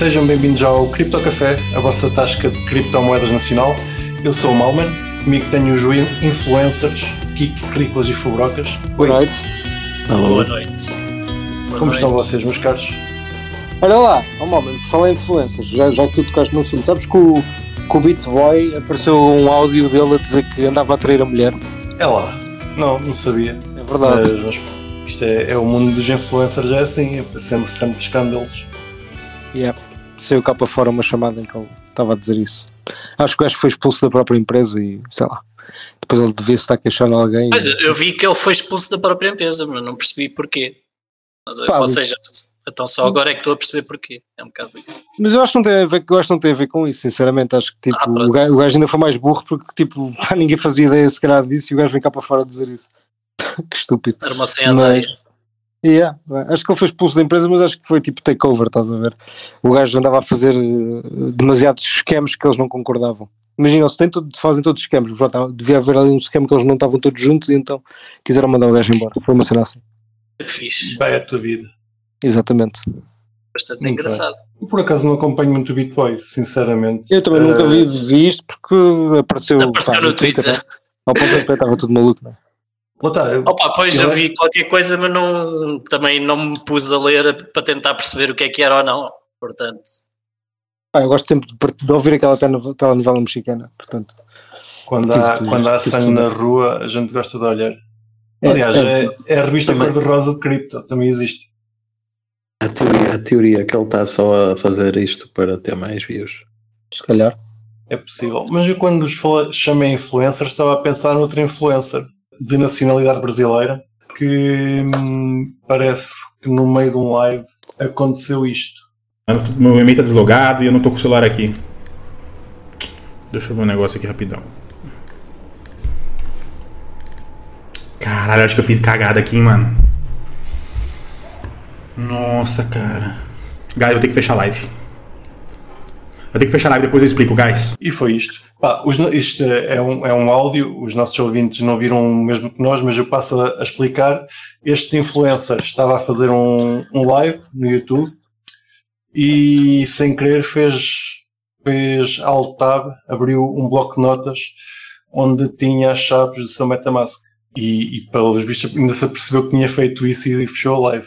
Sejam bem-vindos ao Cripto Café, a vossa tasca de criptomoedas nacional. Eu sou o Malman, comigo tenho os influencers, Kiko, Rícolas e Fubrocas. Boa noite. Boa noite. Boa Como noite. estão vocês, meus caros? Olha lá, oh, Malman, por falar em influencers, já, já que tu tocaste no assunto, sabes que o, que o BitBoy apareceu um áudio dele a dizer que andava a trair a mulher? É lá, não, não sabia. É verdade. Mas, mas isto é, é, o mundo dos influencers, é assim, é sempre, sempre de escândalos. Yeah. Saiu cá para fora uma chamada em que ele estava a dizer isso. Acho que o gajo foi expulso da própria empresa e sei lá. Depois ele devia estar queixando alguém. Mas e... eu vi que ele foi expulso da própria empresa, mas não percebi porquê. Mas, Pá, ou seja, então só agora é que estou a perceber porquê. É um bocado isso. Mas eu acho que não tem a ver, eu acho que não tem a ver com isso, sinceramente. Acho que tipo, ah, o, gajo, o, gajo, ainda foi mais burro porque tipo, ninguém fazia ideia se calhar disso e o gajo vem cá para fora dizer isso. que estúpido. Era uma senha Yeah, acho que ele foi expulso da empresa, mas acho que foi tipo takeover, estás a ver? O gajo andava a fazer uh, demasiados esquemas que eles não concordavam. Imagina, eles têm todo, fazem todos os esquemas, devia haver ali um esquema que eles não estavam todos juntos e então quiseram mandar o gajo embora. Foi uma cena assim. Fixe. Vai a tua vida. Exatamente. Bastante muito engraçado. Eu por acaso não acompanho muito o Bitboy, sinceramente. Eu também uh... nunca vi, vi isto porque apareceu, apareceu pá, no, Twitter. Twitter né? Ao ponto que estava tudo maluco, não é? Tá, Opa, pois eu, eu vi qualquer coisa, mas não, também não me pus a ler para tentar perceber o que é que era ou não. Portanto, ah, eu gosto sempre de, de ouvir aquela telenovela mexicana. Portanto, quando há, tive, quando há sangue na rua, a gente gosta de olhar. É, Aliás, é, é, é a revista Cor-de-Rosa de Cripto, também existe. A teoria, a teoria que ele está só a fazer isto para ter mais views. Se calhar. É possível. Mas eu quando os chamei influencer, estava a pensar noutro influencer de nacionalidade brasileira que hum, parece que no meio de um live aconteceu isto. Meu e-mail está deslogado e eu não estou com o celular aqui. Deixa eu ver um negócio aqui rapidão. Caralho, acho que eu fiz cagada aqui, mano. Nossa, cara. Galera, eu vou ter que fechar a live. Eu tenho que fechar a live, depois eu explico, guys. E foi isto. Pá, os, isto é um, é um áudio, os nossos ouvintes não viram o mesmo que nós, mas eu passo a, a explicar. Este influencer estava a fazer um, um live no YouTube e sem querer fez, fez alt tab, abriu um bloco de notas onde tinha as chaves do seu Metamask. E, e pelos vistos ainda se apercebeu que tinha feito isso e fechou a live.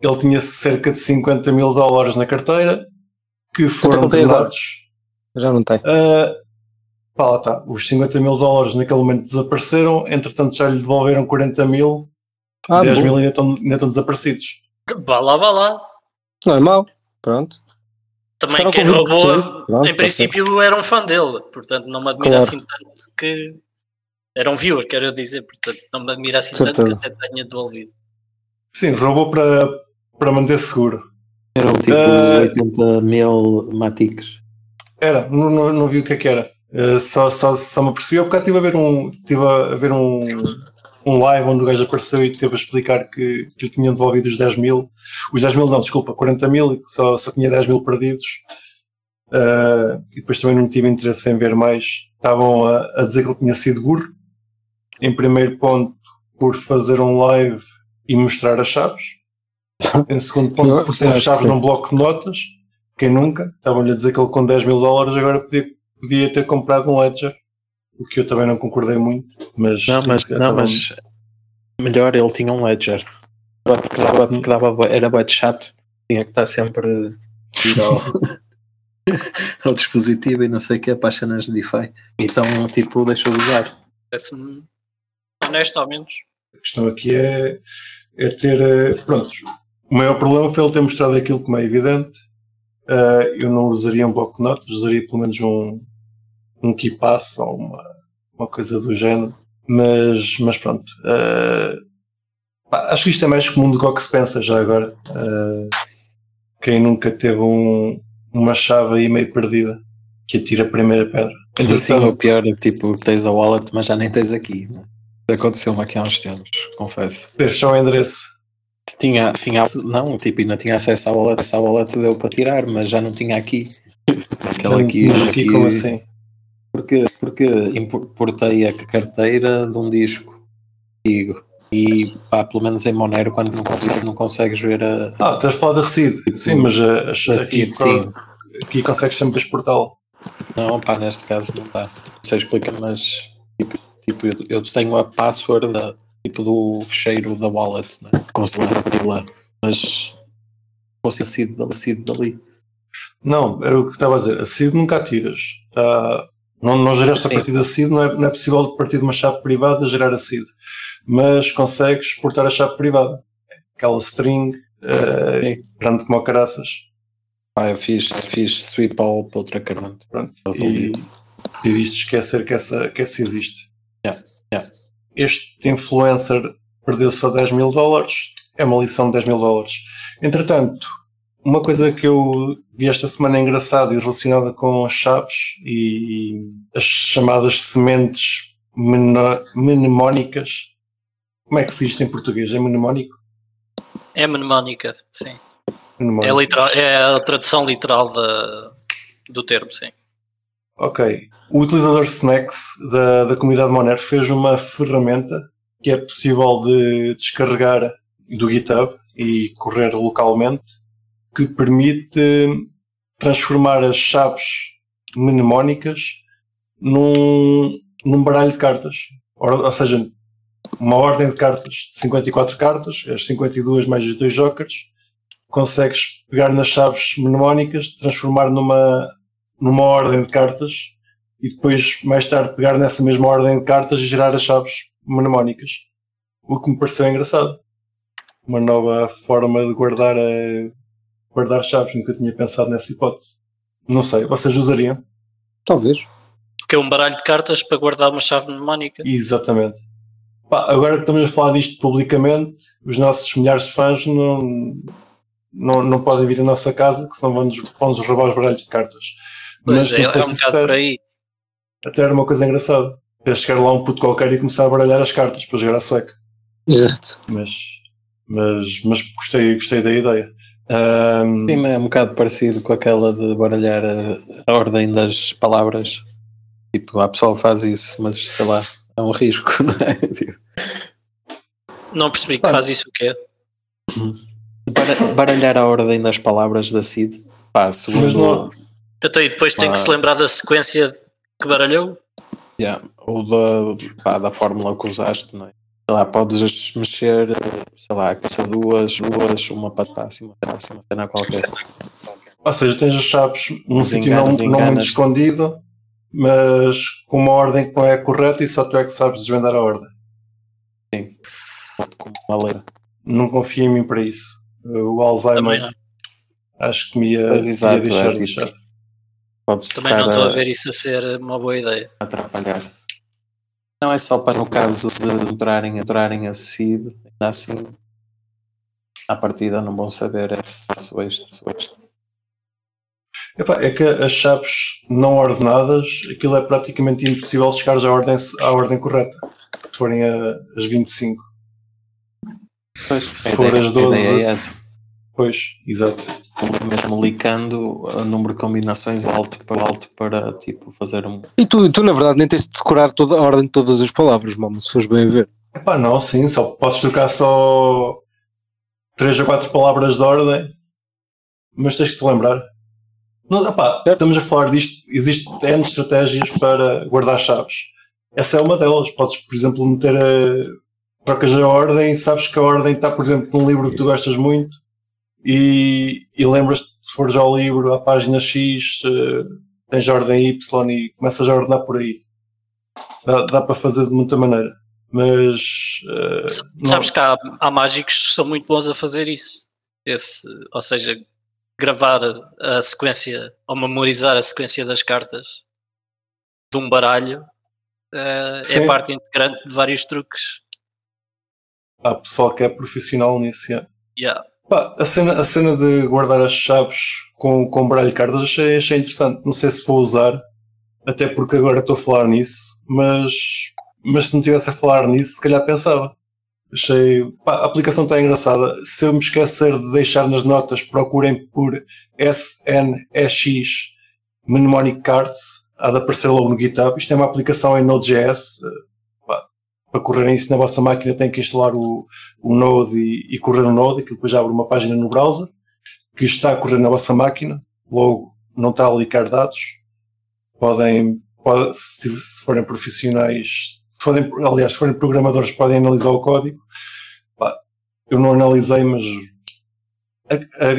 Ele tinha cerca de 50 mil dólares na carteira que foram doados. Já não tem. Uh, pá, lá está. Os 50 mil dólares naquele momento desapareceram, entretanto já lhe devolveram 40 mil, ah, 10 bom. mil ainda estão, ainda estão desaparecidos. Vá lá, vá lá. Normal, pronto. Também quem roubou, Pronto, em princípio, era um fã dele, portanto não me admira claro. assim tanto que. Era um viewer, quero dizer, portanto não me admira assim tanto que até tenha devolvido. Sim, roubou para, para manter seguro. Eram tipo uh, ah, 80 mil maticos. Era, não, não, não, vi o que é que era. Uh, só, só, só me apercebi, porque estive a ver um, tive a ver um, um live onde o gajo apareceu e teve a explicar que, que lhe tinham devolvido os 10 mil. Os 10 mil não, desculpa, 40 mil e que só, só tinha 10 mil perdidos. Uh, e depois também não tive interesse em ver mais. Estavam a, a dizer que ele tinha sido burro. Em primeiro ponto, por fazer um live e mostrar as chaves em segundo ponto, por ter as chaves num bloco de notas, quem nunca? Estavam-lhe a dizer que ele com 10 mil dólares agora podia, podia ter comprado um Ledger, o que eu também não concordei muito. Mas, não, mas, não, mas melhor ele tinha um Ledger. Que dava, que dava, era bem chato, tinha que estar sempre ao, ao dispositivo e não sei o que, para as cenas de DeFi. Então, tipo, deixou de usar. Parece-me honesto, ao menos. A questão aqui é, é ter. Eh, pronto, o maior problema foi ele ter mostrado aquilo como é evidente. Uh, eu não usaria um bloco de notas, usaria pelo menos um, um KeyPass ou uma, uma coisa do género. Mas, mas pronto. Uh, acho que isto é mais comum do que o que se pensa já agora. Uh, quem nunca teve um, uma chave aí meio perdida que atira a primeira pedra. Ainda assim, o pior é tipo, tens a wallet, mas já nem tens aqui. Né? Aconteceu-me aqui há uns tempos, confesso. Só o endereço. Tinha, tinha, não, tipo, ainda tinha acesso à wallet, essa wallet deu para tirar, mas já não tinha aqui. Aquela aqui, aqui, aqui como assim? Porque, porque importei a carteira de um disco antigo. E pá, pelo menos em Monero, quando não consegues, não consegues ver a. Ah, estás a falar da Seed, sim, mas a, a, a aqui, sim. aqui consegues sempre exportá-la. Não, pá, neste caso não dá. Não sei explicar, mas tipo, tipo eu, eu tenho a password da, tipo do fecheiro da wallet, né? abrir lá, mas consigo a seed, a seed dali. Não, era o que estava a dizer, a seed nunca a tiras. Tá, não, não geraste a partir da seed, não é, não é possível partir de uma chave privada gerar a seed, mas consegues exportar a chave privada. Aquela string uh, grande como caraças. Ah, eu fiz, fiz sweep all para outra carne. Pronto. E, e de esquecer que essa, que essa existe. Yeah, yeah. Este influencer perdeu só 10 mil dólares. É uma lição de 10 mil dólares. Entretanto, uma coisa que eu vi esta semana engraçada e relacionada com chaves e as chamadas sementes mnemónicas. Como é que se diz em português? É mnemónico? É mnemónica, sim. É, literal, é a tradução literal da, do termo, sim. Ok. O utilizador Snacks da, da comunidade Monero fez uma ferramenta que é possível de descarregar do GitHub e correr localmente, que permite transformar as chaves mnemónicas num, num baralho de cartas. Ou, ou seja, uma ordem de cartas de 54 cartas, as 52 mais os dois jokers, consegues pegar nas chaves mnemónicas, transformar numa, numa ordem de cartas e depois, mais tarde, pegar nessa mesma ordem de cartas e gerar as chaves mnemónicas. O que me pareceu engraçado. Uma nova forma de guardar, a, eh, guardar chaves. Nunca tinha pensado nessa hipótese. Não sei, vocês usariam? Talvez. Porque é um baralho de cartas para guardar uma chave mnemónica. Exatamente. Pá, agora que estamos a falar disto publicamente, os nossos milhares de fãs não, não, não podem vir à nossa casa, que senão vão-nos vão roubar os baralhos de cartas. Pois Mas é, é um bocado por aí. Até era uma coisa engraçada. Era chegar lá um puto qualquer e começar a baralhar as cartas para jogar a sueca. Exato. Mas, mas, mas gostei, gostei da ideia. Um... Sim, é um bocado parecido com aquela de baralhar a, a ordem das palavras. Tipo, a pessoa faz isso, mas sei lá, é um risco, não é? Não percebi que faz isso o quê? baralhar a ordem das palavras da CID. Pá, segundo. Então, e depois tem que se lembrar da sequência que baralhou? Yeah. Ou da, pá, da fórmula que usaste, não é? Sei lá, podes mexer, sei lá, caça duas, duas, uma para trás, uma para trás, uma cena qualquer. Ou seja, tens as chaves num sítio não, não muito escondido, mas com uma ordem que não é correta e só tu é que sabes desvendar a ordem. Sim, como uma leira. Não confio em mim para isso o Alzheimer acho que me ia, mas, exato, ia deixar é, lixado. Pode Também não estou a ver isso a ser uma boa ideia. Atrapalhar. Não é só para no caso de entrarem, entrarem a seed, ainda assim à partida não vão saber é isto, só isto. Epá, é que as chaves não ordenadas, aquilo é praticamente impossível chegar à ordem, à ordem correta, se forem a, as 25. Pois, se for ideia, as 12. É essa. Pois, exato. Mesmo licando o número de combinações alto para alto para tipo fazer um. E tu, tu na verdade nem tens de decorar toda a ordem de todas as palavras, mano, se fores bem a ver. Epá, não, sim, só podes trocar só 3 ou 4 palavras de ordem, mas tens que te lembrar. Não, epá, estamos a falar disto, existem N estratégias para guardar chaves. Essa é uma delas. Podes, por exemplo, meter a trocas a ordem, sabes que a ordem está, por exemplo, num livro que tu gostas muito e, e lembras-te, se fores ao livro, à página X, uh, tens ordem Y e começas a ordenar por aí. Dá, dá para fazer de muita maneira. Mas. Uh, sabes não... que há, há mágicos que são muito bons a fazer isso. Esse, ou seja, gravar a sequência ou memorizar a sequência das cartas de um baralho uh, é parte integrante de vários truques há pessoal que é profissional nisso. Yeah. Yeah. Pá, a, cena, a cena de guardar as chaves com, com baralho cartas achei, achei interessante. Não sei se vou usar, até porque agora estou a falar nisso, mas, mas se não estivesse a falar nisso, se calhar pensava. Achei. Pá, a aplicação está engraçada. Se eu me esquecer de deixar nas notas, procurem por SNEX Mnemonic Cards. Há de aparecer logo no GitHub. Isto é uma aplicação em Node.js para correrem isso na vossa máquina têm que instalar o, o Node e, e correr o Node, que depois abre uma página no browser que está a correr na vossa máquina, logo não está a ligar dados, podem, pode, se, se, forem profissionais, se forem, aliás, se forem programadores, podem analisar o código. eu não analisei, mas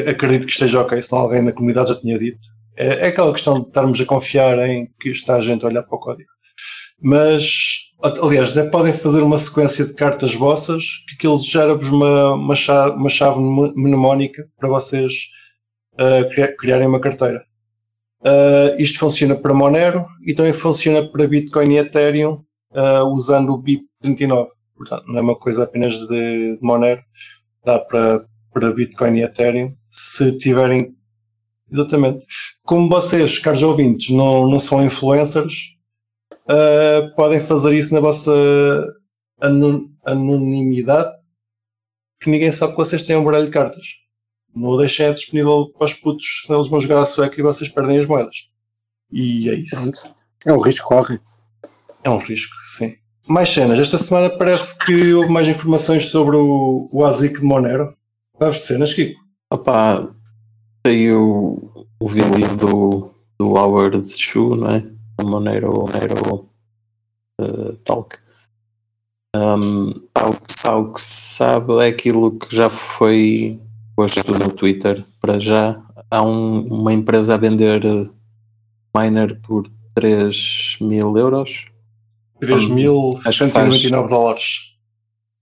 acredito que esteja ok, se não alguém na comunidade já tinha dito. É, é aquela questão de estarmos a confiar em que está a gente a olhar para o código. Mas, aliás, podem fazer uma sequência de cartas vossas que aquilo gera-vos uma, uma, chave, uma chave mnemónica para vocês uh, criarem uma carteira. Uh, isto funciona para Monero e também funciona para Bitcoin e Ethereum uh, usando o BIP39. Portanto, não é uma coisa apenas de, de Monero, dá para, para Bitcoin e Ethereum. Se tiverem. Exatamente. Como vocês, caros ouvintes, não, não são influencers, uh, podem fazer isso na vossa anonimidade, que ninguém sabe que vocês têm um baralho de cartas. Não o deixem disponível para os putos, senão eles vão jogar a sueca e vocês perdem as moedas. E é isso. É um risco, corre. É um risco, sim. Mais cenas. Esta semana parece que houve mais informações sobre o, o ASIC de Monero. Sabes cenas, Kiko? Opa, saiu o vídeo do, do Howard Chu, não é? O Monero, Monero uh, Talk. Um, ao, ao que se sabe é aquilo que já foi posto no Twitter para já. Há um, uma empresa a vender eh, miner por 3 mil euros. 3.199 dólares.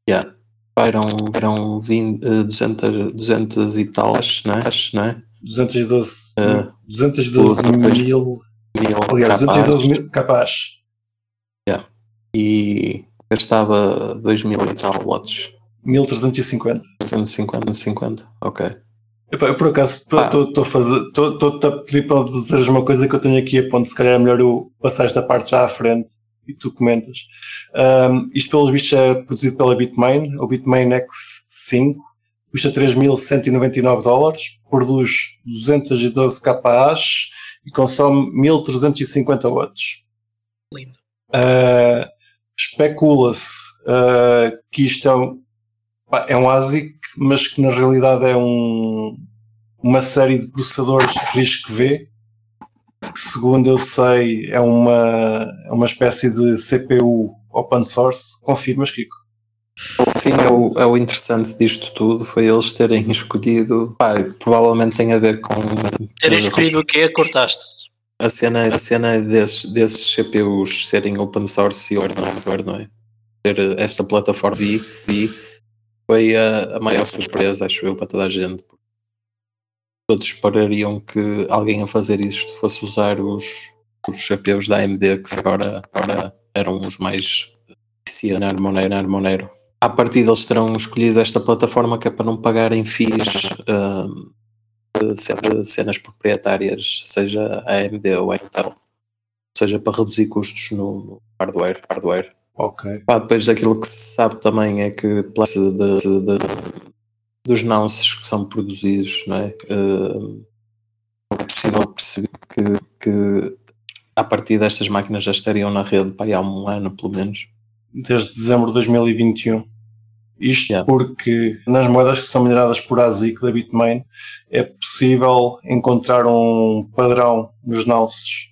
Yeah. Eram, eram 20, 200, 200 e tal, acho, não é? Acho, não é? 212, uh, 212 mil, mil. Aliás, 212 mil capaz. Yeah. E gastava 2 mil e tal watts. 1350. 350, 50, ok. Epá, eu por acaso estou a pedir para dizeres uma coisa que eu tenho aqui a ponto, se calhar é melhor eu passar esta parte já à frente e tu comentas. Um, isto pelos vistos é produzido pela Bitmain, o Bitmain X5, custa 3.199 dólares, produz 212 kAh e consome 1350 watts. Lindo. Uh, Especula-se uh, que isto é um, é um ASIC, mas que na realidade é um, uma série de processadores RISC-V, que segundo eu sei é uma, é uma espécie de CPU open source. Confirmas, Kiko? Sim, é o, é o interessante disto tudo foi eles terem escolhido, pá, provavelmente tem a ver com. Terem escolhido o quê? Cortaste. A cena, a cena desses, desses CPUs serem open source e hardware, não é? Ter esta plataforma V, v foi a, a maior surpresa, acho eu, para toda a gente. Todos esperariam que alguém a fazer isto fosse usar os, os CPUs da AMD, que agora, agora eram os mais eficientes Monero, Monero. A partir deles terão escolhido esta plataforma que é para não pagarem FIIs uh, de cenas proprietárias, seja a AMD ou a Intel, seja para reduzir custos no, hardware. hardware. Ok. Pá, depois daquilo que se sabe também é que de, de, de, dos nounces que são produzidos, não é? Uh, é possível perceber que, que a partir destas máquinas já estariam na rede pá, há um ano pelo menos. Desde dezembro de 2021. Isto yeah. porque nas moedas que são mineradas por ASIC da Bitmain é possível encontrar um padrão nos nounces.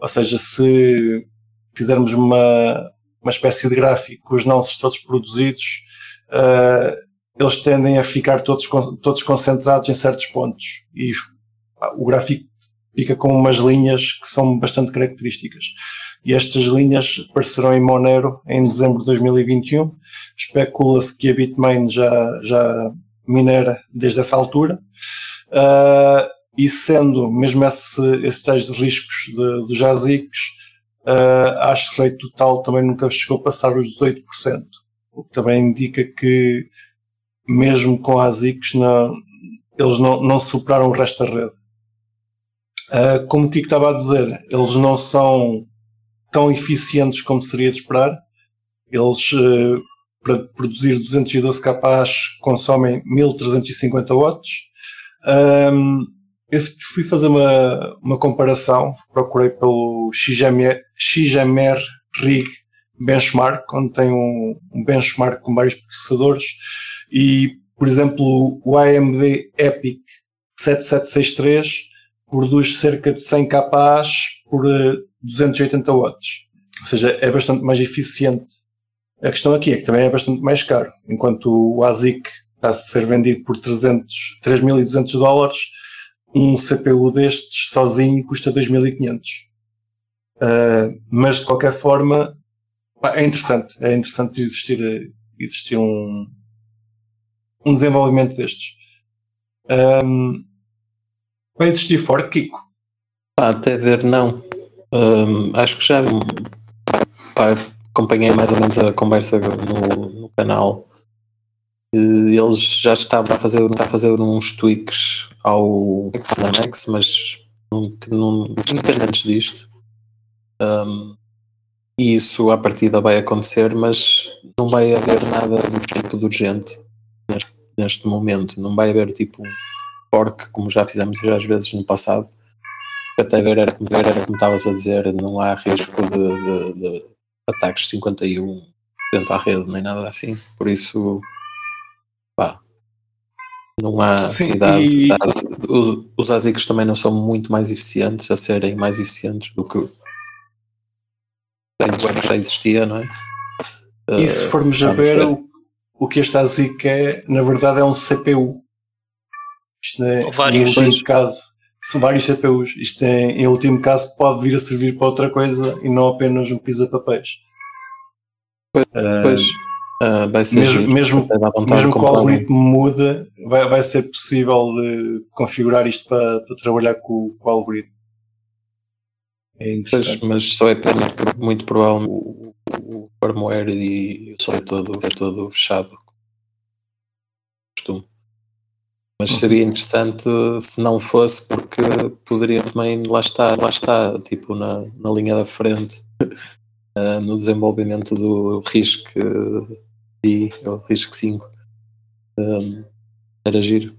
Ou seja, se fizermos uma, uma espécie de gráfico com os nonces todos produzidos, uh, eles tendem a ficar todos, todos concentrados em certos pontos. E o gráfico fica com umas linhas que são bastante características. E estas linhas aparecerão em Monero em dezembro de 2021. Especula-se que a Bitmain já, já minera desde essa altura. Uh, e sendo mesmo esse, esses tais riscos dos ASICs, uh, a hash rate total também nunca chegou a passar os 18%, o que também indica que mesmo com as ICs não, eles não, não superaram o resto da rede. Uh, como o Kiko estava a dizer, eles não são tão eficientes como seria de esperar. Eles, uh, para produzir 212 kPh, consomem 1350 watts. Um, eu fui fazer uma, uma comparação, procurei pelo XMR, XMR Rig benchmark, onde tem um, um benchmark com vários processadores e, por exemplo, o AMD EPIC 7763 produz cerca de 100 kPa por 280 watts. Ou seja, é bastante mais eficiente. A questão aqui é que também é bastante mais caro. Enquanto o ASIC está a ser vendido por 300, 3.200 dólares, um CPU destes sozinho custa 2.500. Uh, mas de qualquer forma é interessante, é interessante existir, existir um, um desenvolvimento destes. Um, vai existir forte, Kiko? Até ver não. Um, acho que já pá, acompanhei mais ou menos a conversa no, no canal. Eles já estavam a fazer, a fazer uns tweaks ao Max, mas que não, independentes disto. Um, e isso à partida vai acontecer, mas não vai haver nada do tipo de urgente neste, neste momento. Não vai haver tipo fork, como já fizemos às vezes no passado. Até ver era, era como estavas a dizer, não há risco de, de, de ataques 51 dentro à rede, nem nada assim. Por isso, pá, não há Sim, necessidade. e- Os, os ASICs também não são muito mais eficientes, a serem mais eficientes do que já- já existia, não é? E se Eh, formos a vamos ver, ver. o, o que este ASIC é, na verdade, é um CPU. Isto é, vários. em último caso, são vários CPUs. Isto é, em último caso, pode vir a servir para outra coisa e não apenas um pisa-papéis. Pois, ah, vai ser mesmo- giro, mesmo- mesmo que o um. algoritmo muda, vai, vai ser possível de, de configurar isto para, para trabalhar com, com o algoritmo. É Pois, interessante. mas só é muito, muito provável o, o firmware e o software todo, é todo fechado. Costume. Mas Uhum. seria interessante se não fosse, porque poderia também, lá está, lá está, tipo na, na linha da frente, eh, no desenvolvimento do RISC eh, I, ou RISC 5. Um, era giro.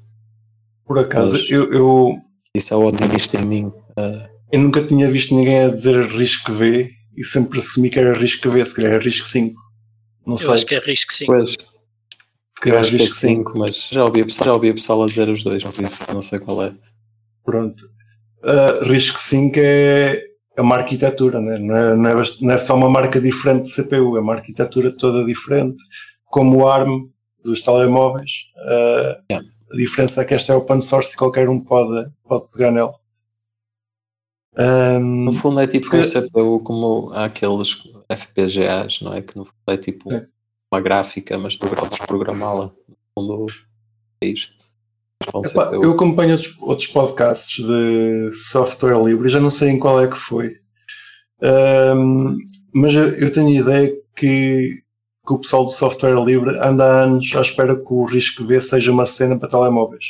Por acaso, mas- eu, eu, Isso é o otimista em mim. eh, eu nunca tinha visto ninguém a dizer risco V e sempre assumi que era risco V, se calhar era risco 5. Não Eu sei. acho que é risco sim. pois, se Eu calhar acho que é risco 5. 5, mas já ouvi, já ouvi a pessoa a dizer os dois, por isso não sei qual é. Pronto. Uh, risco 5 é, é uma arquitetura, né? não, é, não, é, não é só uma marca diferente de CPU, é uma arquitetura toda diferente, como o ARM dos telemóveis. Uh, Yeah. A diferença é que esta é open source e qualquer um pode, pode pegar nela. Um, No fundo é tipo Se um CPU como há aqueles FPGAs, não é? Que no fundo é tipo Sim. Uma gráfica, mas tu podes programá-la. No é isto. Com epá, eu acompanho outros, outros podcasts de software livre, já não sei em qual é que foi. Um, mas eu, eu tenho a ideia que, que o pessoal do software livre anda há anos à espera que o risco V seja uma cena para telemóveis.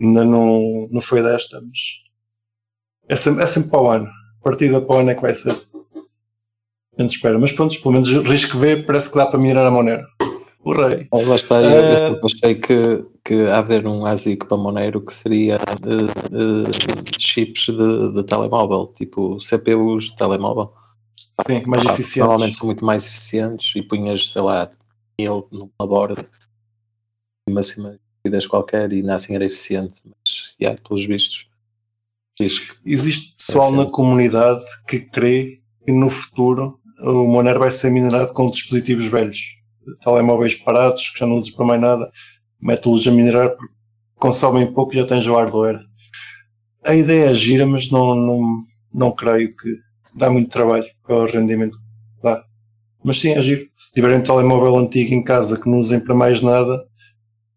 Ainda não, não foi desta, mas é sempre, é sempre para o ano. A partida para o ano é que vai ser. Gente espera. Mas pronto, pelo menos risco V parece que dá para mirar a Monero. O rei. Ah, Lá está, eu, Eh, eu sempre achei que, que haver um ASIC para Monero que seria chips de, de telemóvel, tipo CPUs de telemóvel. Sim, mais Pá, eficientes. Normalmente são muito mais eficientes e punhas, sei lá, mil numa borda, uma cima de qualquer e assim era eficiente, mas já, pelos vistos, Existe pessoal na comunidade que crê que no futuro o Monero vai ser minerado com dispositivos velhos. Telemóveis parados, que já não usam para mais nada, mete-los a minerar porque consomem pouco e já tens o hardware. A ideia é gira, mas não, não, não creio que dá muito trabalho para o rendimento que dá. Mas sim, é giro. Se tiverem um telemóvel antigo em casa que não usem para mais nada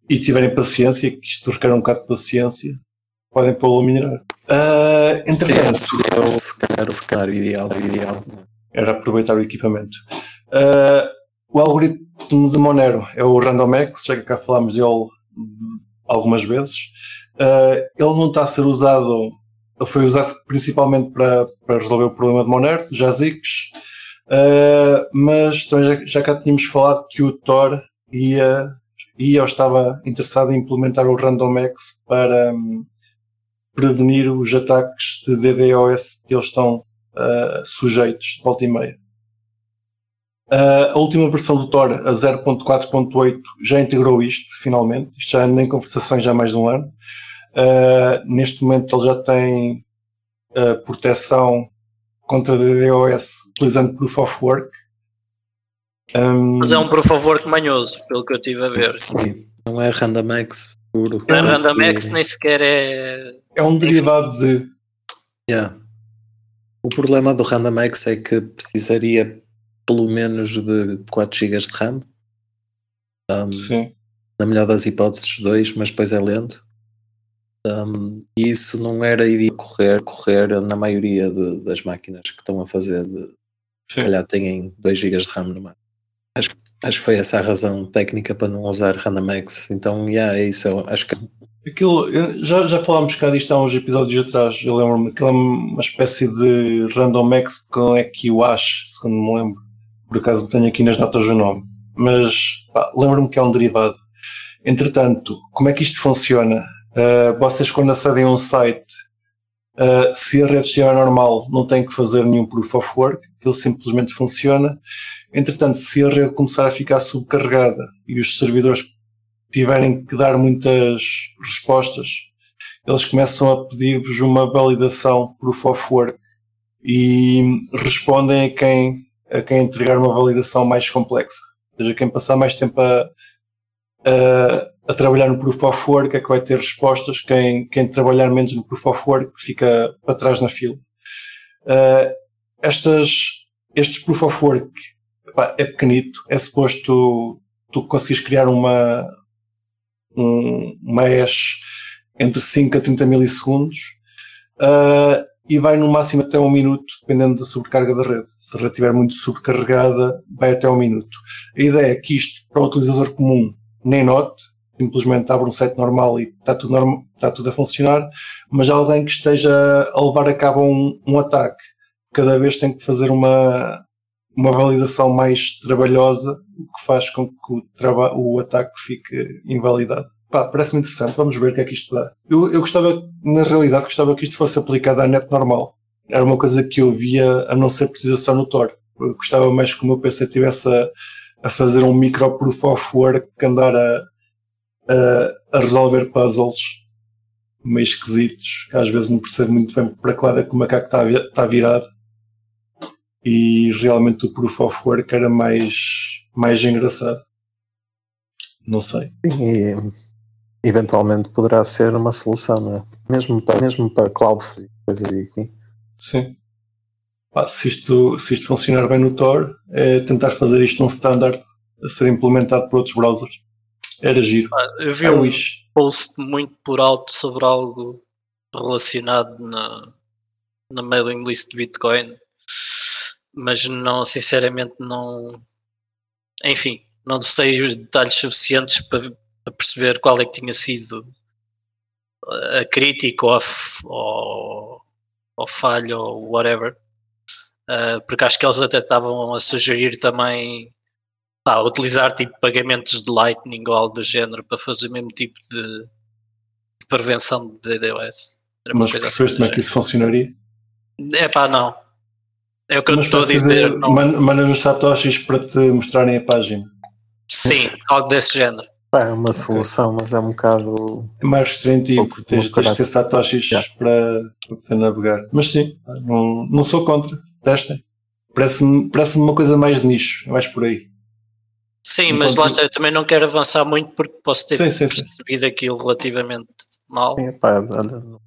e tiverem paciência, que isto requer um bocado de paciência, podem pô-lo a minerar. Ah, entretanto, seria o, se calhar o cenário ideal, ideal. Era aproveitar o equipamento. Ah, o algoritmo de Monero é o RandomX, já que cá falámos dele algumas vezes. Ah, ele não está a ser usado, ele foi usado principalmente para, para resolver o problema de Monero, dos ASICs, Ah, mas também já, já cá tínhamos falado que o Tor ia, ia ou estava interessado em implementar o RandomX para hum, prevenir os ataques de DDoS que eles estão ah, sujeitos de volta e meia. Uh, a última versão do Tor, a 0.4.8, já integrou isto, finalmente. Isto já anda em conversações já há mais de um ano. Uh, neste momento ele já tem uh, proteção contra DDoS utilizando Proof of Work. Um, Mas é um Proof of Work manhoso, pelo que eu estive a ver. Sim, não é RandomX puro. É RandomX nem sequer é. É um derivado de. Yeah. O problema do RandomX é que precisaria pelo menos de 4 GB de RAM. Um, Sim. Na melhor das hipóteses, 2, mas depois é lento. Um, e isso não era ideal correr, correr na maioria de, das máquinas que estão a fazer. De, se calhar têm 2 GB de RAM no máximo. Acho, acho que foi essa a razão técnica para não usar RandomX. Então, yeah, é isso. Acho que Aquilo, já, já falámos cá disto há uns episódios atrás, eu lembro-me, aquilo é uma espécie de randomex com EQAsh, segundo me lembro. Por acaso não tenho aqui nas notas o nome. Mas lembro-me que é um derivado. Entretanto, como é que isto funciona? Uh, vocês quando acedem a um site, uh, se a rede estiver normal, não têm que fazer nenhum proof of work, ele simplesmente funciona. Entretanto, se a rede começar a ficar subcarregada e os servidores tiverem que dar muitas respostas, eles começam a pedir-vos uma validação proof of work e respondem a quem, a quem entregar uma validação mais complexa. Ou seja, quem passar mais tempo a, a, a, trabalhar no proof of work é que vai ter respostas, quem, quem trabalhar menos no proof of work fica para trás na fila. Uh, estas, estes proof of work epá, é pequenito, é suposto tu, tu conseguires criar uma, um, uma hash entre 5 a 30 milissegundos uh, e vai no máximo até um minuto, dependendo da sobrecarga da rede. Se a rede estiver muito sobrecarregada, vai até um minuto. A ideia é que isto, para o utilizador comum, nem note, simplesmente abre um site normal e está tudo, normal, está tudo a funcionar, mas alguém que esteja a levar a cabo um, um ataque, cada vez tem que fazer uma, uma validação mais trabalhosa, o que faz com que o, o ataque fique invalidado. Pá, parece-me interessante, vamos ver o que é que isto dá. Eu, eu gostava, na realidade, gostava que isto fosse aplicado à net normal. Era uma coisa que eu via a não ser precisa só no Tor. Eu gostava mais que o meu PC estivesse a, a fazer um micro proof of work que andar a, a, a resolver puzzles meio esquisitos, que às vezes não percebo muito bem para que lado é que o macaco está, está virado e realmente o Proof of Work era mais, mais engraçado. Não sei. E eventualmente poderá ser uma solução, não é? Mesmo para, mesmo para cloud coisas assim. Sim. se, isto, se isto funcionar bem no Tor, é tentar fazer isto um standard a ser implementado por outros browsers. Era giro. Ah, eu vi um post muito por alto sobre algo relacionado na, na mailing list de Bitcoin mas não, sinceramente, não. Enfim, não sei os detalhes suficientes para, para perceber qual é que tinha sido a crítica ou, a, ou, ou falha ou whatever. Uh, porque acho que eles até estavam a sugerir também pá, utilizar tipo pagamentos de Lightning ou algo do género para fazer o mesmo tipo de, de prevenção de DDoS. Mas percebeste assim como é que isso funcionaria? É pá, não. É o que eu estou a dizer. De, Mandas os satoshis para te mostrarem a página. Sim, algo desse género. É uma solução, mas é um bocado. É mais restritivo, um tens, tens de ter satoshis yeah. para, para poder navegar. Mas sim, não, não sou contra. Testem. Parece-me parece uma coisa mais de nicho, é mais por aí. Sim, Enquanto... mas lá está, eu também não quero avançar muito porque posso ter sim, sim, percebido sim. aquilo relativamente mal. Sim, pá, olha,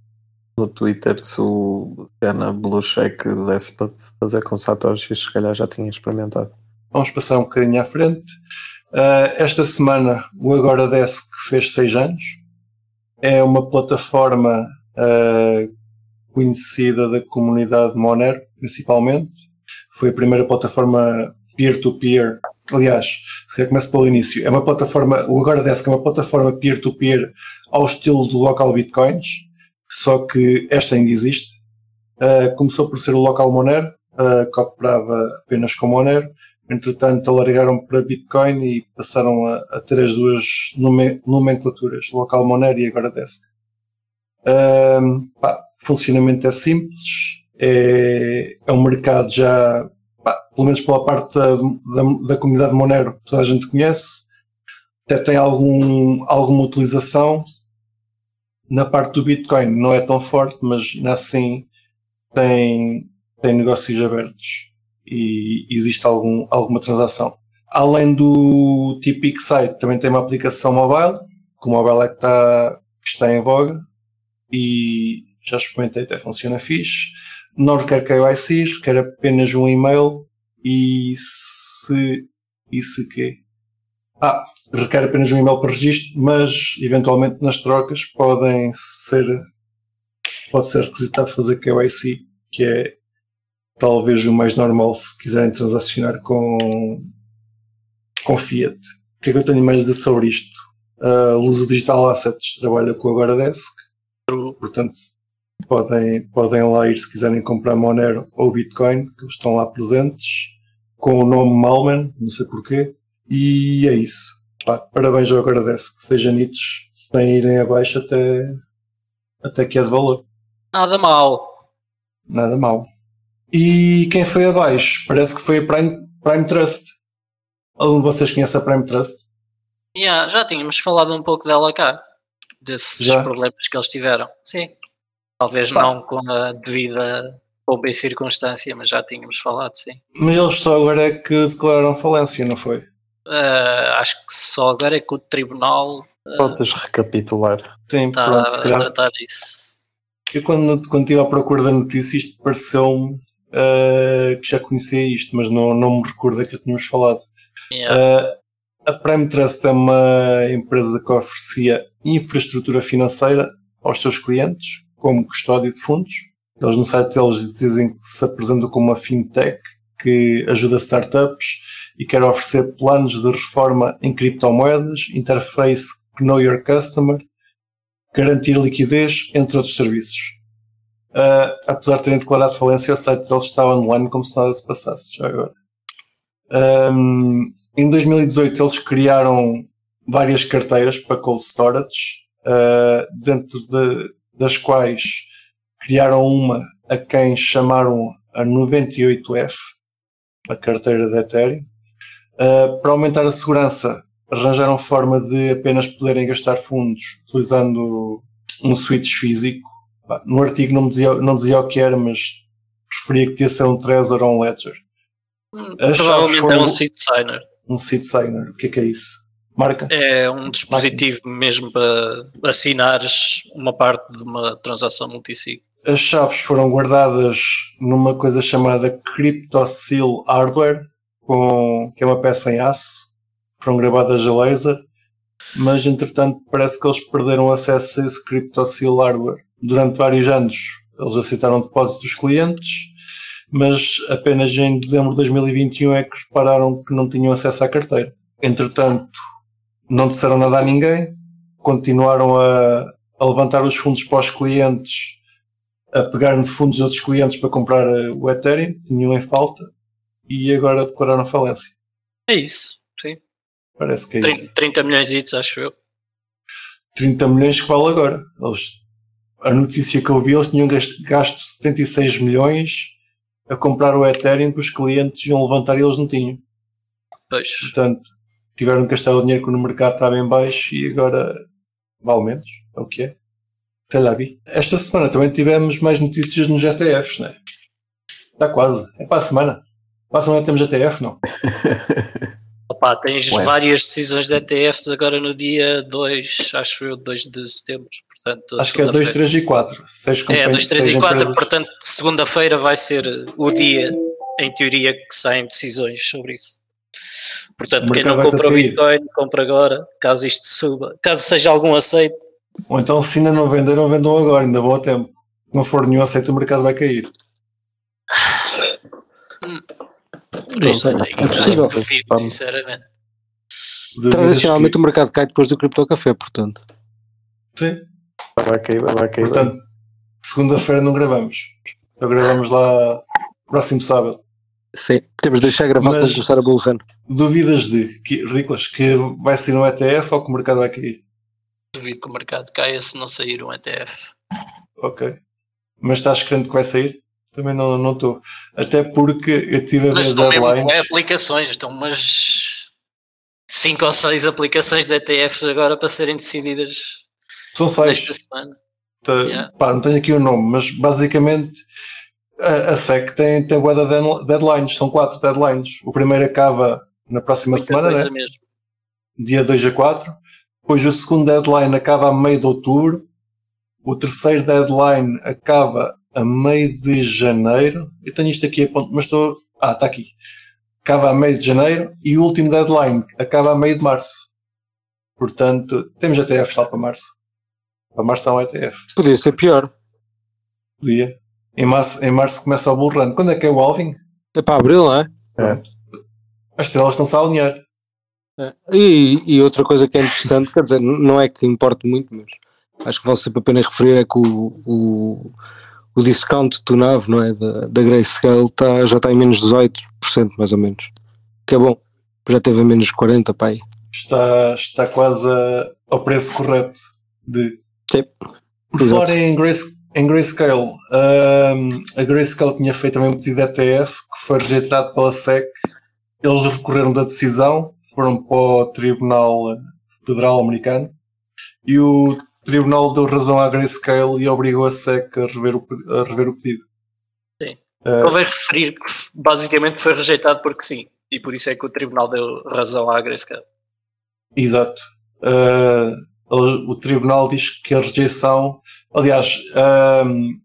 no Twitter se o Cena Blue Shake desse para fazer com Satoshi, se calhar já tinha experimentado. Vamos passar um bocadinho à frente. Uh, esta semana o Agora Desk fez 6 anos. É uma plataforma uh, conhecida da comunidade Monero, principalmente. Foi a primeira plataforma peer-to-peer. -peer. Aliás, se quer começo pelo início, é uma plataforma, o Agora Desk é uma plataforma peer-to-peer -peer ao estilo do local bitcoins só que esta ainda existe. Uh, começou por ser o local Monero, uh, que operava apenas com Monero. Entretanto, alargaram para Bitcoin e passaram a, a ter as duas nomenclaturas, local Monero e agora Desk. Uh, pá, funcionamento é simples, é, é um mercado já pá, pelo menos pela parte da, da, da, comunidade Monero, toda a gente conhece, até tem algum, alguma utilização. Na parte do Bitcoin não é tão forte, mas assim tem, tem negócios abertos e existe algum, alguma transação. Além do Tipic Site, também tem uma aplicação mobile, que o mobile é que está, que está em voga e já experimentei, até funciona fixe. Não requer KYC, requer apenas um e-mail e se. E se quê? Ah, requer apenas um e-mail para registro, mas eventualmente nas trocas podem ser. Pode ser requisitado fazer KYC, que é talvez o mais normal se quiserem transacionar com, com Fiat. O que é que eu tenho mais a dizer sobre isto? A Luso Digital Assets trabalha com a Goradesk, portanto podem, podem lá ir se quiserem comprar Monero ou Bitcoin, que estão lá presentes, com o nome Malman, não sei porquê, e é isso. Pá, parabéns ao Goradesk, seja nitos, sem irem abaixo até, até que é de valor. Nada mal. Nada mal. E quem foi abaixo? Parece que foi a Prime, Prime Trust. Algum de vocês conhece a Prime Trust? Yeah, já tínhamos falado um pouco dela cá, desses já? problemas que eles tiveram. Sim. Talvez Pá. não com a devida pompa e circunstância, mas já tínhamos falado, sim. Mas eles só agora é que declararam falência, não foi? Uh, acho que só agora é que o tribunal. Uh, Podes recapitular. Sim, está pronto, a, a tratar disso. Eu quando, quando estive à procura da notícia, isto pareceu-me uh, que já conhecia isto, mas não, não me recordo que tínhamos falado. Yeah. Uh, a Prime Trust é uma empresa que oferecia infraestrutura financeira aos seus clientes, como custódia de fundos. Eles no site deles dizem que se apresentam como uma fintech que ajuda startups e quer oferecer planos de reforma em criptomoedas, interface Know Your Customer, garantir liquidez, entre outros serviços. Uh, apesar de terem declarado falência, o site deles está online como se nada se passasse, já agora. Um, em 2018 eles criaram várias carteiras para cold storage, uh, dentro de, das quais criaram uma a quem chamaram a 98F, a carteira de Ethereum. Uh, para aumentar a segurança, arranjaram forma de apenas poderem gastar fundos utilizando um switch físico no artigo não dizia, não dizia o que era, mas preferia que tivesse um Trezor ou um Ledger. Hum, provavelmente é um seed signer. Um seed signer, o que é que é isso? Marca? É um dispositivo Marca. mesmo para assinares uma parte de uma transação multisig. As chaves foram guardadas numa coisa chamada CryptoSeal Hardware, com, que é uma peça em aço, foram gravadas a laser, mas entretanto parece que eles perderam acesso a esse CryptoSeal Hardware durante vários anos eles aceitaram depósitos dos clientes, mas apenas em dezembro de 2021 é que repararam que não tinham acesso à carteira. Entretanto, não disseram nada a ninguém, continuaram a, a levantar os fundos para os clientes, a pegar fundos de outros clientes para comprar eh, o Ethereum, tinham em falta, e agora declararam falência. É isso, sim. Parece que é 30, isso. 30 milhões, acho eu. 30 milhões que vale agora. Eles a notícia que eu vi, eles tinham gasto 76 milhões a comprar o Ethereum que os clientes iam levantar e eles não tinham. Pois. Portanto, tiveram que gastar o dinheiro quando o mercado estava em baixo e agora vale menos. É o que é. Vi. Esta semana também tivemos mais notícias nos GTFs, né? Está quase. É para a semana. Para a semana temos GTF, não? Opa, tens Ué. várias decisões de ETFs agora no dia 2, acho eu, 2 de setembro. Portanto, Acho que é 2, 3 e 4. Seis é, 2, 3 e 4, portanto, segunda-feira vai ser o dia, em teoria, que saem decisões sobre isso. Portanto, quem não compra o Bitcoin, compra agora, caso isto suba, caso seja algum aceito. Ou então, se ainda não venderam, vendam agora, ainda vão a tempo. Se não for nenhum aceito, o mercado vai cair. Hum. Não sei, é. Duvido, sinceramente. Tradicionalmente o mercado cai depois do Crypto Café, portanto. Sim. Vai cair, vai cair. Portanto, segunda-feira não gravamos. Então gravamos lá próximo sábado. Sim, temos de deixar gravado para começar a Bullrun. Duvidas de, que, ridículas, que vai sair um ETF ou que o mercado vai cair? Duvido que o mercado caia se não sair um ETF. Ok. Mas estás crente que vai sair? Também não estou. Até porque eu tive a ver deadlines. bué aplicações, estão umas 5 ou 6 aplicações de ETF agora para serem decididas São seis. esta semana. Tá, Yeah. pá, não tenho aqui o nome, mas basicamente a, a SEC tem, tem bué de deadl- deadlines, são quatro deadlines. O primeiro acaba na próxima Muita semana, né? mesmo. dia 2 a 4. Depois o segundo deadline acaba a meio de outubro. O terceiro deadline acaba a meio de janeiro. Eu tenho isto aqui a ponto, mas estou. Ah, está aqui. Acaba a meio de janeiro e o último deadline acaba a meio de março. Portanto, temos ETFs lá para março. Para março há um ETF. Podia ser pior. Podia. Em março, em março começa o bull run. Quando é que é o Alvin? É para abril, não é? Pronto. As estrelas estão-se a alinhar. É. E, e outra coisa que é interessante, quer dizer, não é que importe muito, mas acho que vale sempre a pena referir é que o, o, o discount do NAV, não é? Da, da Grayscale tá, já está em menos 18%, mais ou menos. Que é bom. Já teve a menos 40%, pá. aí. Está, está quase a- ao preço correto de Sim. Por Exato. falar em, Grace, em Grayscale, hum, a Grayscale tinha feito também um pedido de ETF que foi rejeitado pela SEC. Eles recorreram da decisão, foram para o Tribunal Federal Americano e o Tribunal deu razão à Grayscale e obrigou a SEC a rever o, a rever o pedido. Sim. Uh, Convém referir que basicamente foi rejeitado porque sim. E por isso é que o tribunal deu razão à Grayscale. Exato. Uh, o tribunal diz que a rejeição. Aliás, um,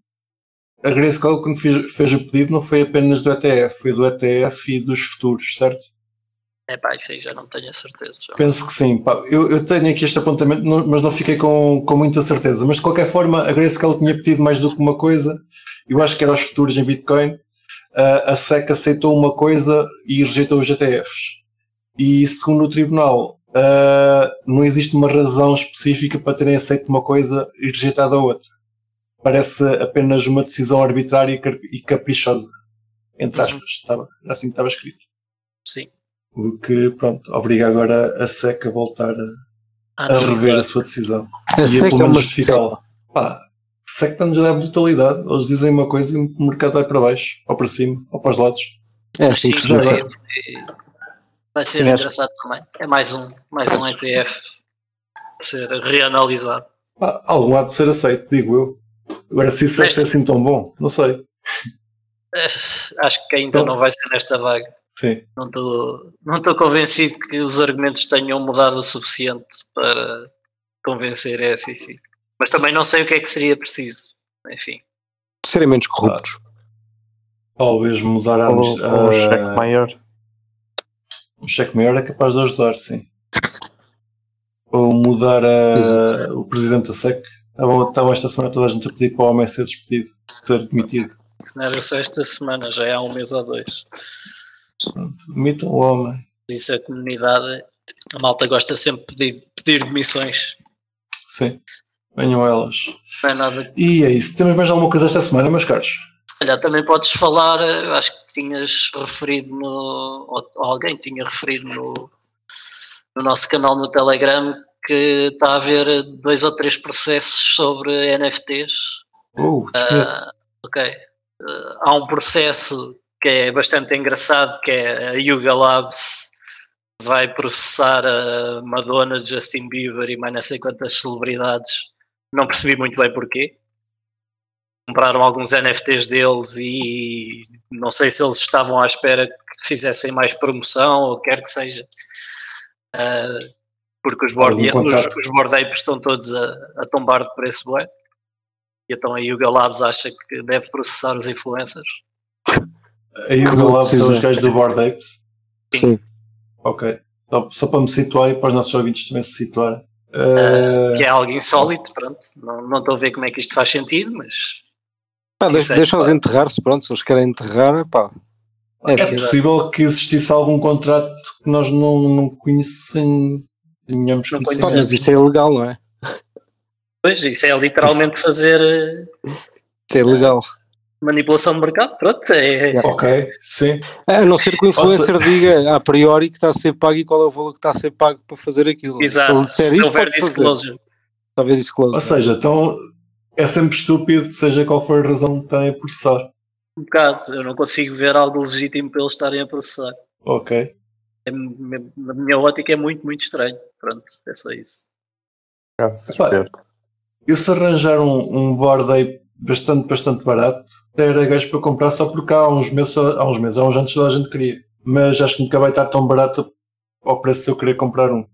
a Grayscale, quando fez, fez o pedido, não foi apenas do ETF, foi do ETF e dos futuros, certo? É pá, isso aí já não tenho a certeza. Penso que sim. Pá, eu, eu tenho aqui este apontamento, não- mas não fiquei com, com muita certeza. Mas de qualquer forma, a Grayscale tinha pedido mais do que uma coisa. Eu acho que era os futuros em Bitcoin. Uh, a SEC aceitou uma coisa e rejeitou os ETFs. E segundo o tribunal, uh, não existe uma razão específica para terem aceito uma coisa e rejeitado a outra. Parece apenas uma decisão arbitrária e e caprichosa. Entre aspas. Estava, era assim que estava escrito. Sim. O que, pronto, obriga agora a SEC a voltar a, a rever a sua decisão. A e a SEC pelo é menos justificá-la. Pá, SEC está-nos a dar brutalidade. Eles dizem uma coisa e o mercado vai para baixo, ou para cima, ou para os lados. É assim sim, que se vai, vai. ser- acho- engraçado também. É mais um, mais um ETF a ser reanalisado. Pá, algum há de ser aceito, digo eu. Agora, se isso vai ser assim tão bom, não sei. Acho que ainda Então- não vai ser nesta vaga. Sim. Não estou não estou convencido que os argumentos tenham mudado o suficiente para convencer a SEC. Mas também não sei o que é que seria preciso. Enfim, Serem menos corruptos. Talvez mudar a, Ou, ou um a- cheque maior. um cheque maior é capaz de ajudar, sim. Ou mudar a- o presidente da SEC. Estavam, estavam esta semana toda a gente a pedir para o homem ser despedido, ser demitido. se não era só esta semana, já é há um mês ou dois. Demitam o homem. Isso a comunidade, a malta gosta sempre de pedir, pedir demissões. Sim. Venham elas. Não é nada E é isso. Temos mais alguma coisa esta semana, meus caros? Calhar também podes falar, acho que tinhas referido no. ou alguém tinha referido no, no nosso canal no Telegram que está a haver dois ou três processos sobre NFTs. Oh, desconheço. Ok. Eh, há um processo que é bastante engraçado, que é a Yuga Labs vai processar a Madonna, Justin Bieber e mais não sei quantas celebridades. Não percebi muito bem porquê. Compraram alguns NFTs deles e não sei se eles estavam à espera que fizessem mais promoção ou quer que seja. Ah, porque os board, os, board estão todos a, a tombar de preço bué. E então a Yuga Labs acha que deve processar os influencers. A Yuga boa Labs são os gajos do Board Apes. Sim. Ok. Só, só para me situar e para os nossos ouvintes também se situarem. Ah, Uh, que é algo insólito, pronto. Não, não estou a ver como é que isto faz sentido, mas Pá, deixa- Deixa-os enterrar-se, pronto, se eles querem enterrar, pá. É é assim. possível que existisse algum contrato que nós não, não conhecem, tenhamos Não mas isso é ilegal, não é? pois isso é literalmente fazer Isso é ilegal. Manipulação de mercado, pronto. É, Ok, sim. A não ser que o influencer diga a priori que está a ser pago e qual é o valor que está a ser pago para fazer aquilo. exato. Se Se isso, houver disclosure. Talvez disclosure. Ou seja, então é sempre estúpido, seja qual for a razão de estarem a processar. Um bocado, eu não consigo ver algo legítimo para eles estarem a processar. Ok. É, na minha ótica é muito, muito estranho. Pronto, é só isso. Eu se arranjar um, um board aí bastante, bastante barato, era gajo para comprar só porque há uns meses, há uns meses, há uns anos toda a gente queria. Mas acho que nunca vai estar tão barato ao preço se eu querer comprar um.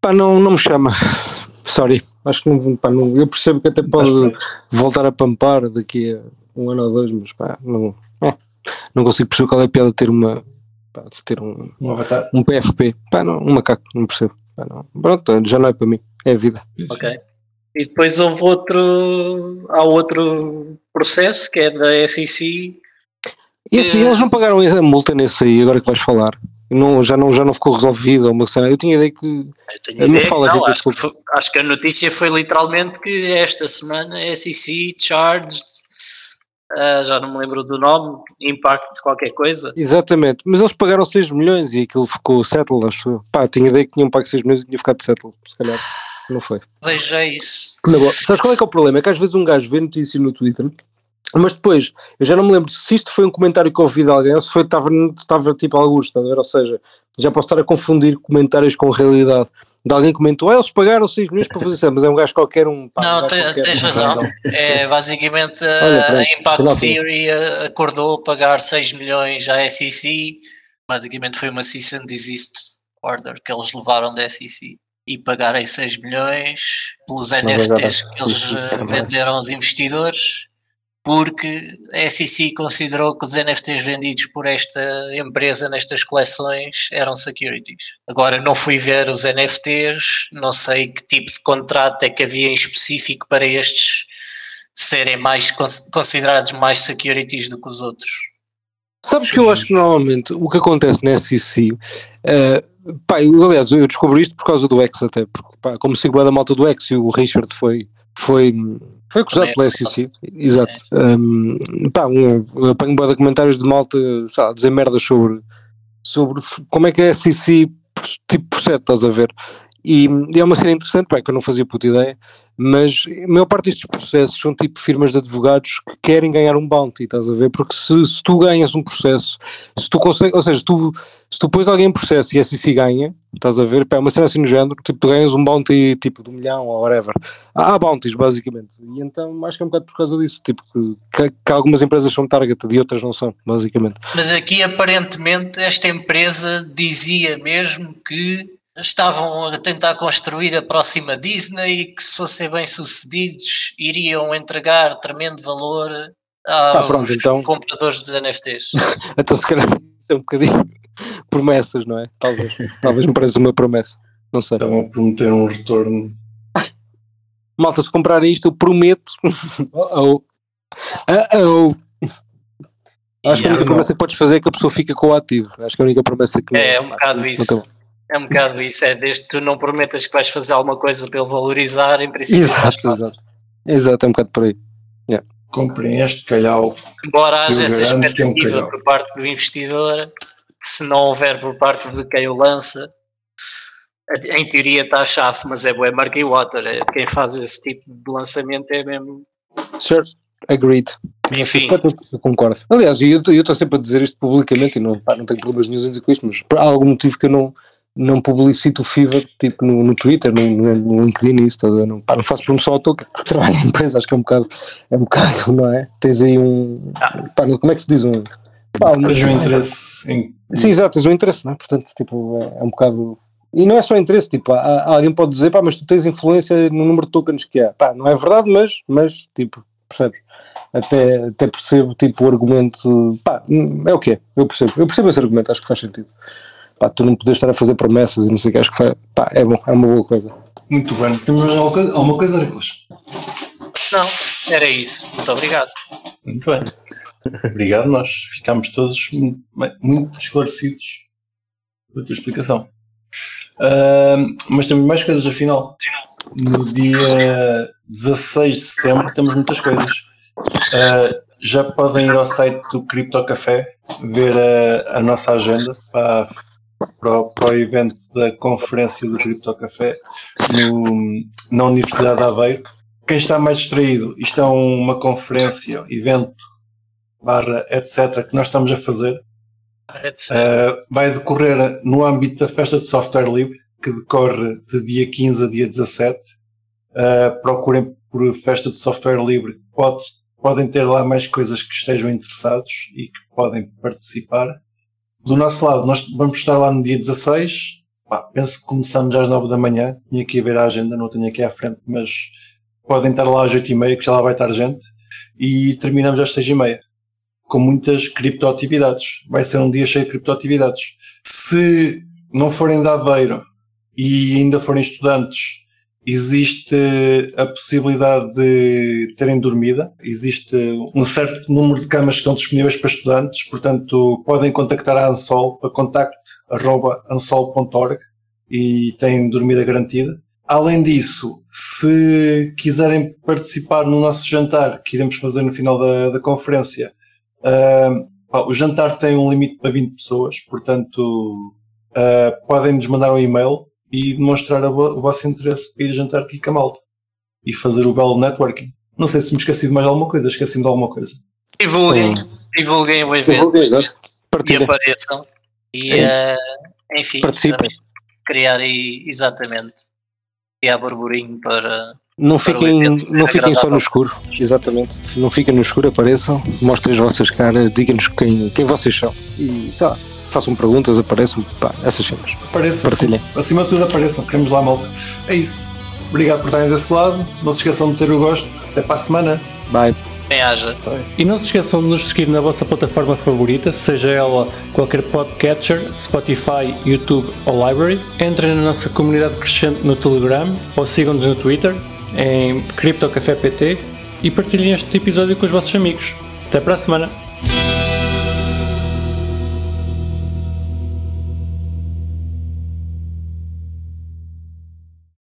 Pá, não, não me chama. Sorry. Acho que não, pá, não. Eu percebo que até pode voltar a pampar daqui a um ano ou dois, mas pá, não. É, não consigo perceber qual é a piada de ter uma. Pá, de ter um, um avatar. Um PFP. Pá, não, um macaco, não percebo. Pá, não. Pronto, já não é para mim. É a vida. Ok. E depois houve outro. Há outro processo que é da SEC. E assim, eles não pagaram a multa nesse aí, agora que vais falar. Não, já, não, já não ficou resolvido. Uma cena. Eu tinha ideia que. Eu ideia fala, que não, acho, que foi, acho que a notícia foi literalmente que esta semana a SEC charged. Uh, já não me lembro do nome, Impact de qualquer coisa. Exatamente, mas eles pagaram 6 milhões e aquilo ficou settle, acho eu. Pá, tinha ideia que tinham pago 6 milhões e tinha ficado settle, se calhar. Não foi. Veja isso. Sabes qual é que é o problema? É que às vezes um gajo vê notícia no Twitter, mas depois, eu já não me lembro se isto foi um comentário que eu ouvi de alguém ou se foi, estava, estava tipo alguns, a ver? Ou seja, já posso estar a confundir comentários com realidade. De alguém comentou, ah, eles pagaram 6 milhões para fazer isso, mas é um gajo qualquer um. Pá, não, um te, qualquer, tens razão. É, basicamente Olha, a Impact Theory acordou pagar 6 milhões à SEC. Basicamente foi uma cease and desist order que eles levaram da SEC e pagarem 6 milhões pelos NFTs que eles eh, venderam aos investidores, porque a SEC considerou que os NFTs vendidos por esta empresa nestas coleções eram securities. Agora não fui ver os NFTs, não sei que tipo de contrato é que havia em específico para estes serem mais considerados mais securities do que os outros. Sabes que eu acho que normalmente o que acontece na SEC uh, eh, Pá, eu, aliás, eu descobri isto por causa do X até, porque pá, como sigo a da malta do X e o Richard foi, foi, foi acusado pela SEC, exato. Um, pá, um, eu apanho boa de comentários de malta, sabe, dizer merdas sobre, sobre como é que a SEC tipo procede, estás a ver? E, e, é uma cena interessante, pá, que eu não fazia puta ideia, mas a maior parte destes processos são tipo firmas de advogados que querem ganhar um bounty, estás a ver? Porque se, se tu ganhas um processo, se tu consegues, ou seja, tu, se tu pões alguém em processo e a SEC ganha, estás a ver? Pá, é uma cena assim no género, tipo, tu ganhas um bounty tipo de um milhão ou whatever. Há, há bounties, basicamente. E então acho que é um bocado por causa disso, tipo, que, que algumas empresas são target e outras não são, basicamente. Mas aqui aparentemente esta empresa dizia mesmo que estavam a tentar construir a próxima Disney e que se fossem bem sucedidos iriam entregar tremendo valor aos ah, pronto, então, compradores dos NFTs. então se calhar isso é um bocadinho promessas, não é? Talvez, talvez me pareça uma promessa, não sei. Estão a prometer um retorno. Malta, se comprarem isto eu prometo. oh, oh. oh. Acho que a única promessa que podes fazer é que a pessoa fica com o ativo. Acho que é a única promessa que. É, é um bocado isso. É um bocado isso, é desde que tu não prometas que vais fazer alguma coisa para ele valorizar, em princípio. Exato, exato. Exato, é um bocado por aí. Yeah. Comprem este calhau. Embora haja essa expectativa é um por parte do investidor, se não houver por parte de quem o lança, em teoria está a chave, mas é boa Marky Water. É, quem faz esse tipo de lançamento é mesmo. Sure, agreed. Enfim. Eu concordo. Aliás, eu estou sempre a dizer isto publicamente e não, pá, não tenho problemas nenhum em dizer com isto, mas por algum motivo que eu não não publicito o Fever tipo no, no Twitter, no, no LinkedIn isso, não, pá, não faço promoção ao porque trabalho em empresa, acho que é um bocado, é um bocado, não é? Tens aí um, pá, como é que se diz um, pá, um, um interesse em... Sim, exato, tens um interesse, não é? Portanto, tipo, é, é um bocado, e não é só interesse, tipo, há, alguém pode dizer, pá, mas tu tens influência no número de tokens que há, pá, não é verdade, mas, mas, tipo, percebes? Até, até percebo, tipo, o argumento, pá, é o que é, eu percebo, eu percebo esse argumento, acho que faz sentido pá, tu não podes estar a fazer promessas e não sei o que, acho que foi, pá, é bom, é uma boa coisa. Muito bem, temos alguma coisa, Nicolas? Não, era isso, muito obrigado. Muito bem, obrigado, nós ficámos todos muito, muito esclarecidos com a tua explicação. Uh, mas temos mais coisas afinal. No dia 16 de setembro temos muitas coisas. Uh, já podem ir ao site do Cripto Café ver a, a nossa agenda para para o, para o evento da conferência do Cripto Café no, na Universidade de Aveiro. Quem está mais distraído, isto é uma conferência, evento barra etc que nós estamos a fazer. Uh, vai decorrer no âmbito da festa de software livre que decorre de dia 15 a dia 17 uh, procurem por festa de software livre. Pode, podem ter lá mais coisas que estejam interessados e que podem participar do nosso lado nós vamos estar lá no dia 16 Pá, penso que começamos às 9 da manhã tinha que ver a agenda, não tenho aqui à frente mas podem estar lá às 8 e meia que já lá vai estar gente e terminamos às 6 e meia com muitas criptoatividades. Vai ser um dia cheio de criptoatividades. Se não forem da Aveiro e ainda forem estudantes, existe a possibilidade de terem dormida. Existe um certo número de camas que estão disponíveis para estudantes, portanto podem contactar a Ansol para contacto.ansol.org e têm dormida garantida. Além disso, se quiserem participar no nosso jantar, que iremos fazer no final da, da conferência, uh, pá, o jantar tem um limite para 20 pessoas, portanto, uh, podem nos mandar um e-mail e demonstrar o, vosso interesse para ir jantar aqui com a malta e fazer o belo networking. Não sei se me esqueci de mais alguma coisa, esqueci-me de alguma coisa. Divulguem, divulguem o evento divulguem, e apareçam. E, é uh, enfim, criar aí, exatamente criar burburinho para. Não fiquem, não fiquem só no escuro, exatamente. Não fiquem no escuro, apareçam, mostrem as vossas caras, digam-nos quem, quem vocês são. E sei lá, façam perguntas, apareçam, pá, essas cenas. Apareçam, Partilhem. Acima de tudo apareçam, queremos lá malta. É isso. Obrigado por estarem desse lado. Não se esqueçam de ter o gosto. Até para a semana. Bye. haja. E não se esqueçam de nos seguir na vossa plataforma favorita, seja ela qualquer podcatcher, Spotify, YouTube ou Library. Entrem na nossa comunidade crescente no Telegram ou sigam-nos no Twitter em CryptoCafépt e partilhem este episódio com os vossos amigos. Até para a semana!